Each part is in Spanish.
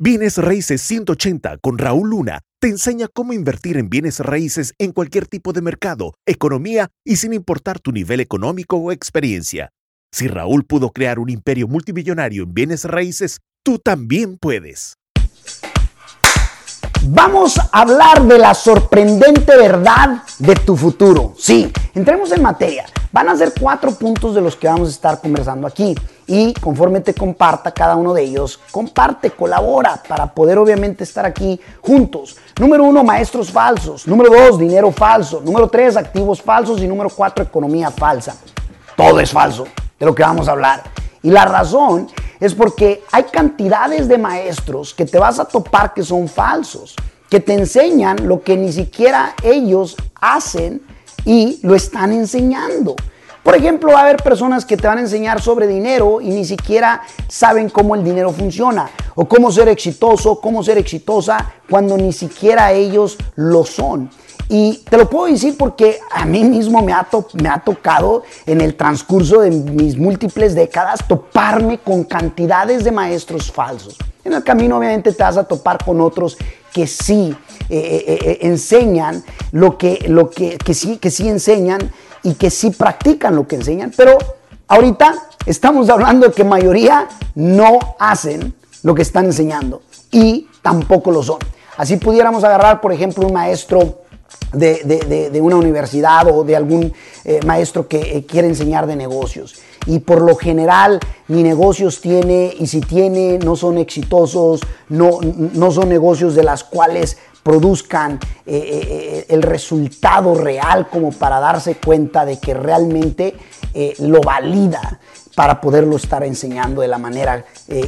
Bienes Raíces 180 con Raúl Luna te enseña cómo invertir en bienes raíces en cualquier tipo de mercado, economía y sin importar tu nivel económico o experiencia. Si Raúl pudo crear un imperio multimillonario en bienes raíces, tú también puedes. Vamos a hablar de la sorprendente verdad de tu futuro. Sí, entremos en materia. Van a ser cuatro puntos de los que vamos a estar conversando aquí. Y conforme te comparta cada uno de ellos, comparte, colabora para poder obviamente estar aquí juntos. Número uno, maestros falsos. Número dos, dinero falso. Número tres, activos falsos. Y número cuatro, economía falsa. Todo es falso de lo que vamos a hablar. Y la razón es porque hay cantidades de maestros que te vas a topar que son falsos, que te enseñan lo que ni siquiera ellos hacen y lo están enseñando. Por ejemplo, va a haber personas que te van a enseñar sobre dinero y ni siquiera saben cómo el dinero funciona o cómo ser exitoso, cómo ser exitosa cuando ni siquiera ellos lo son. Y te lo puedo decir porque a mí mismo me ha, tocado en el transcurso de mis múltiples décadas toparme con cantidades de maestros falsos. En el camino obviamente te vas a topar con otros que sí eh, eh, eh, enseñan lo que, lo que, que, sí, que sí enseñan y que sí practican lo que enseñan, pero ahorita estamos hablando de que mayoría no hacen lo que están enseñando y tampoco lo son. Así pudiéramos agarrar, por ejemplo, un maestro de, una universidad o de algún eh, maestro que eh, quiere enseñar de negocios. Y por lo general ni negocios tiene y si tiene no son exitosos, no, no son negocios de las cuales produzcan eh, el resultado real como para darse cuenta de que realmente lo valida para poderlo estar enseñando de la manera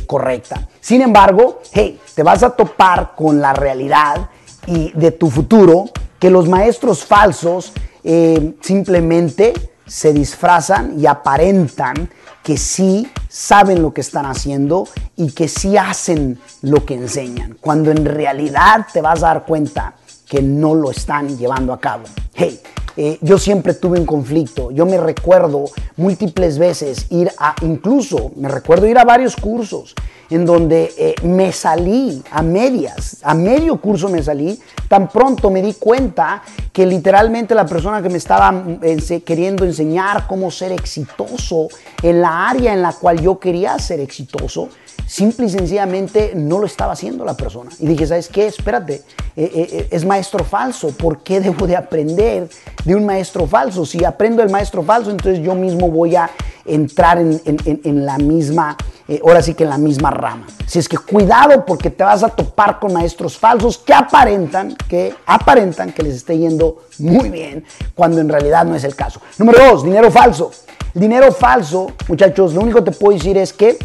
correcta. Sin embargo, hey, te vas a topar con la realidad y de tu futuro que los maestros falsos eh, simplemente se disfrazan y aparentan que sí saben lo que están haciendo y que sí hacen lo que enseñan, cuando en realidad te vas a dar cuenta que no lo están llevando a cabo. Hey, eh, yo siempre tuve un conflicto. Yo me recuerdo múltiples veces ir a, incluso me recuerdo ir a varios cursos en donde eh, me salí a medias, a medio curso me salí, tan pronto me di cuenta que literalmente la persona que me estaba mm, queriendo enseñar cómo ser exitoso en la área en la cual yo quería ser exitoso, simple y sencillamente no lo estaba haciendo la persona. Y dije, ¿sabes qué? Espérate, eh, eh, es maestro falso, ¿por qué debo de aprender de un maestro falso? Si aprendo el maestro falso, entonces yo mismo voy a entrar en, la misma, eh, ahora sí que en la misma rama. Si es que cuidado porque te vas a topar con maestros falsos que aparentan, que aparentan que les esté yendo muy bien, cuando en realidad no es el caso. Número dos, dinero falso. dinero falso, muchachos, lo único que te puedo decir es que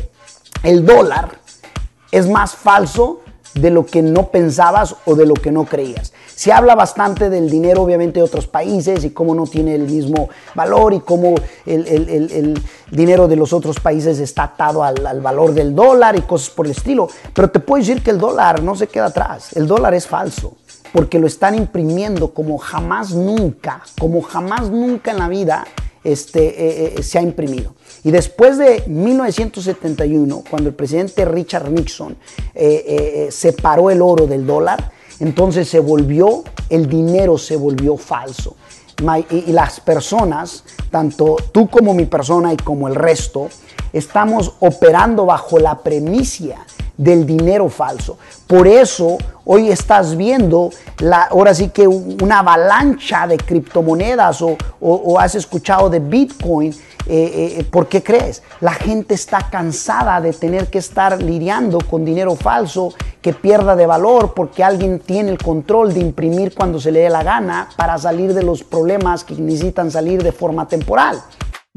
el dólar es más falso de lo que no pensabas o de lo que no creías. Se habla bastante del dinero, obviamente, de otros países y cómo no tiene el mismo valor y cómo el, dinero de los otros países está atado al, al, valor del dólar y cosas por el estilo. Pero te puedo decir que el dólar no se queda atrás. El dólar es falso porque lo están imprimiendo como jamás nunca, como jamás nunca en la vida este, eh, eh, se ha imprimido. Y después de 1971, cuando el presidente Richard Nixon eh, separó el oro del dólar, entonces se volvió, el dinero se volvió falso. Y, las personas, tanto tú como mi persona y como el resto, estamos operando bajo la premisa del dinero falso. Por eso hoy estás viendo la, ahora sí que una avalancha de criptomonedas o, has escuchado de Bitcoin. Eh, eh, ¿Por qué crees? La gente está cansada de tener que estar lidiando con dinero falso que pierda de valor porque alguien tiene el control de imprimir cuando se le dé la gana para salir de los problemas que necesitan salir de forma temporal.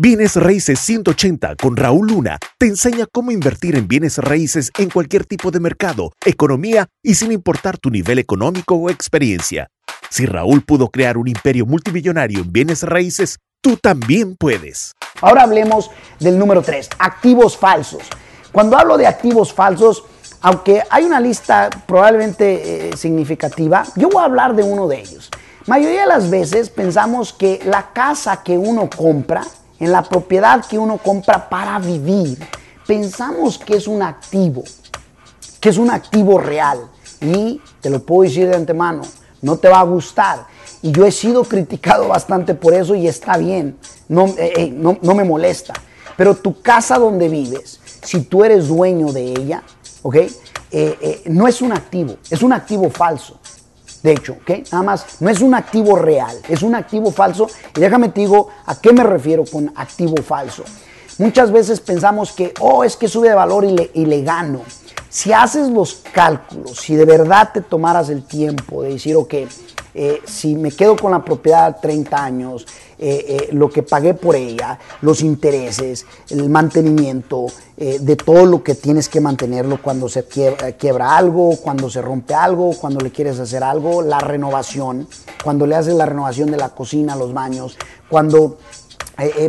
Bienes Raíces 180 con Raúl Luna te enseña cómo invertir en bienes raíces en cualquier tipo de mercado, economía y sin importar tu nivel económico o experiencia. Si Raúl pudo crear un imperio multimillonario en bienes raíces, tú también puedes. Ahora hablemos del número 3, activos falsos. Cuando hablo de activos falsos, aunque hay una lista probablemente eh, significativa, yo voy a hablar de uno de ellos. Mayoría de las veces pensamos que la casa que uno compra en la propiedad que uno compra para vivir, pensamos que es un activo. ¿Qué es un activo real? Y te lo puedo decir de antemano, no te va a gustar. Y yo he sido criticado bastante por eso y está bien, no, eh, eh, no, no me molesta. Pero tu casa donde vives, si tú eres dueño de ella, ¿ok? Eh, no es un activo, es un activo falso. De hecho, ¿ok? Nada más, no es un activo real, es un activo falso. Y déjame te digo a qué me refiero con activo falso. Muchas veces pensamos que, oh, es que sube de valor y le, y le gano. Si haces los cálculos, si de verdad te tomaras el tiempo de decir, ok, eh, si me quedo con la propiedad 30 años, eh, eh, lo que pagué por ella, los intereses, el mantenimiento, de todo lo que tienes que mantenerlo cuando se quiebra, algo, cuando se rompe algo, cuando le quieres hacer algo, la renovación, cuando le haces la renovación de la cocina, los baños, cuando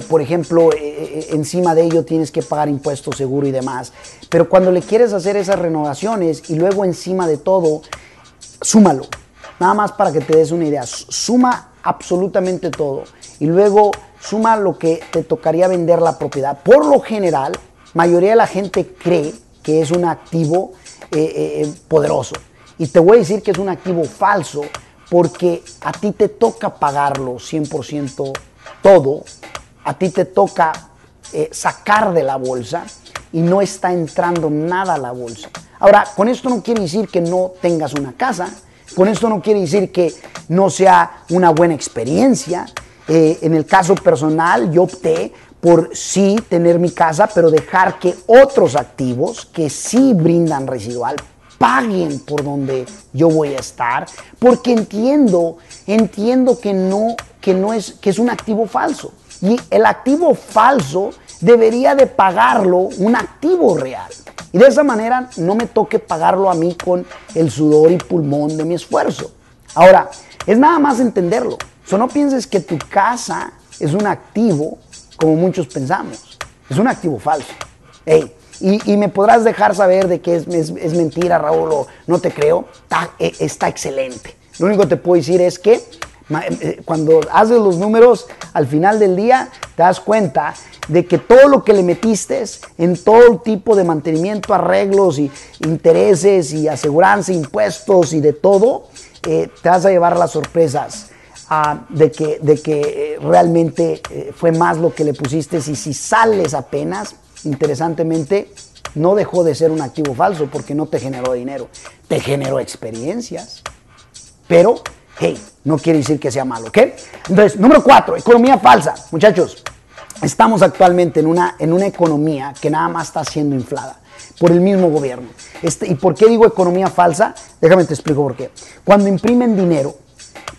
por ejemplo, encima de ello tienes que pagar impuestos, seguro y demás. Pero cuando le quieres hacer esas renovaciones y luego encima de todo, súmalo. Nada más para que te des una idea. Suma absolutamente todo. Y luego suma lo que te tocaría vender la propiedad. Por lo general, mayoría de la gente cree que es un activo poderoso. Y te voy a decir que es un activo falso porque a ti te toca pagarlo 100% todo a ti te toca eh, sacar de la bolsa y no está entrando nada a la bolsa. Ahora, con esto no quiere decir que no tengas una casa, con esto no quiere decir que no sea una buena experiencia. Eh, en el caso personal, yo opté por sí tener mi casa, pero dejar que otros activos que sí brindan residual paguen por donde yo voy a estar, porque entiendo, entiendo que no, que no es, que es un activo falso. Y el activo falso debería de pagarlo un activo real. Y de esa manera no me toque pagarlo a mí con el sudor y pulmón de mi esfuerzo. Ahora, es nada más entenderlo. O no pienses que tu casa es un activo como muchos pensamos. Es un activo falso. y, me podrás dejar saber de que es, mentira, Raúl, o no te creo. Está, está excelente. Lo único que te puedo decir es que cuando haces los números al final del día, te das cuenta de que todo lo que le metiste en todo tipo de mantenimiento, arreglos y intereses y aseguranza, impuestos y de todo, eh, te vas a llevar las sorpresas ah, de que, de que eh, realmente fue más lo que le pusiste y si sales apenas, interesantemente, no dejó de ser un activo falso porque no te generó dinero, te generó experiencias. Pero hey, no quiere decir que sea malo, ¿ok? Entonces, número cuatro, economía falsa. Muchachos, estamos actualmente en una, en una economía que nada más está siendo inflada por el mismo gobierno. Este, ¿Y por qué digo economía falsa? Déjame te explico por qué. Cuando imprimen dinero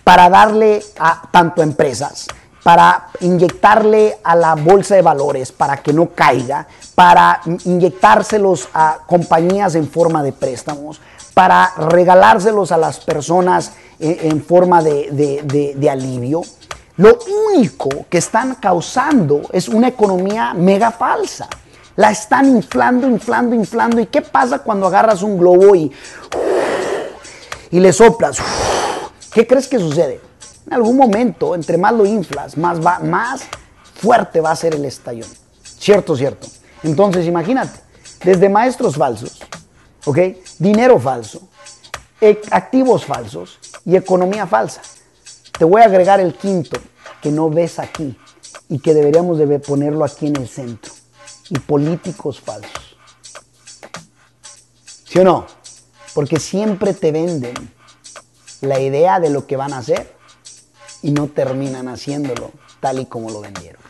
para darle a tanto a empresas, para inyectarle a la bolsa de valores para que no caiga, para inyectárselos a compañías en forma de préstamos, para regalárselos a las personas en, forma de, alivio. Lo único que están causando es una economía mega falsa. La están inflando, inflando, inflando. ¿Y qué pasa cuando agarras un globo y, y le soplas? ¿Qué crees que sucede? En algún momento, entre más lo inflas, más, va, más fuerte va a ser el estallón. Cierto, cierto. Entonces, imagínate, desde maestros falsos, ¿ok? Dinero falso, activos falsos y economía falsa. Te voy a agregar el quinto que no ves aquí y que deberíamos de ponerlo aquí en el centro. Y políticos falsos. ¿Sí o no? Porque siempre te venden la idea de lo que van a hacer y no terminan haciéndolo tal y como lo vendieron.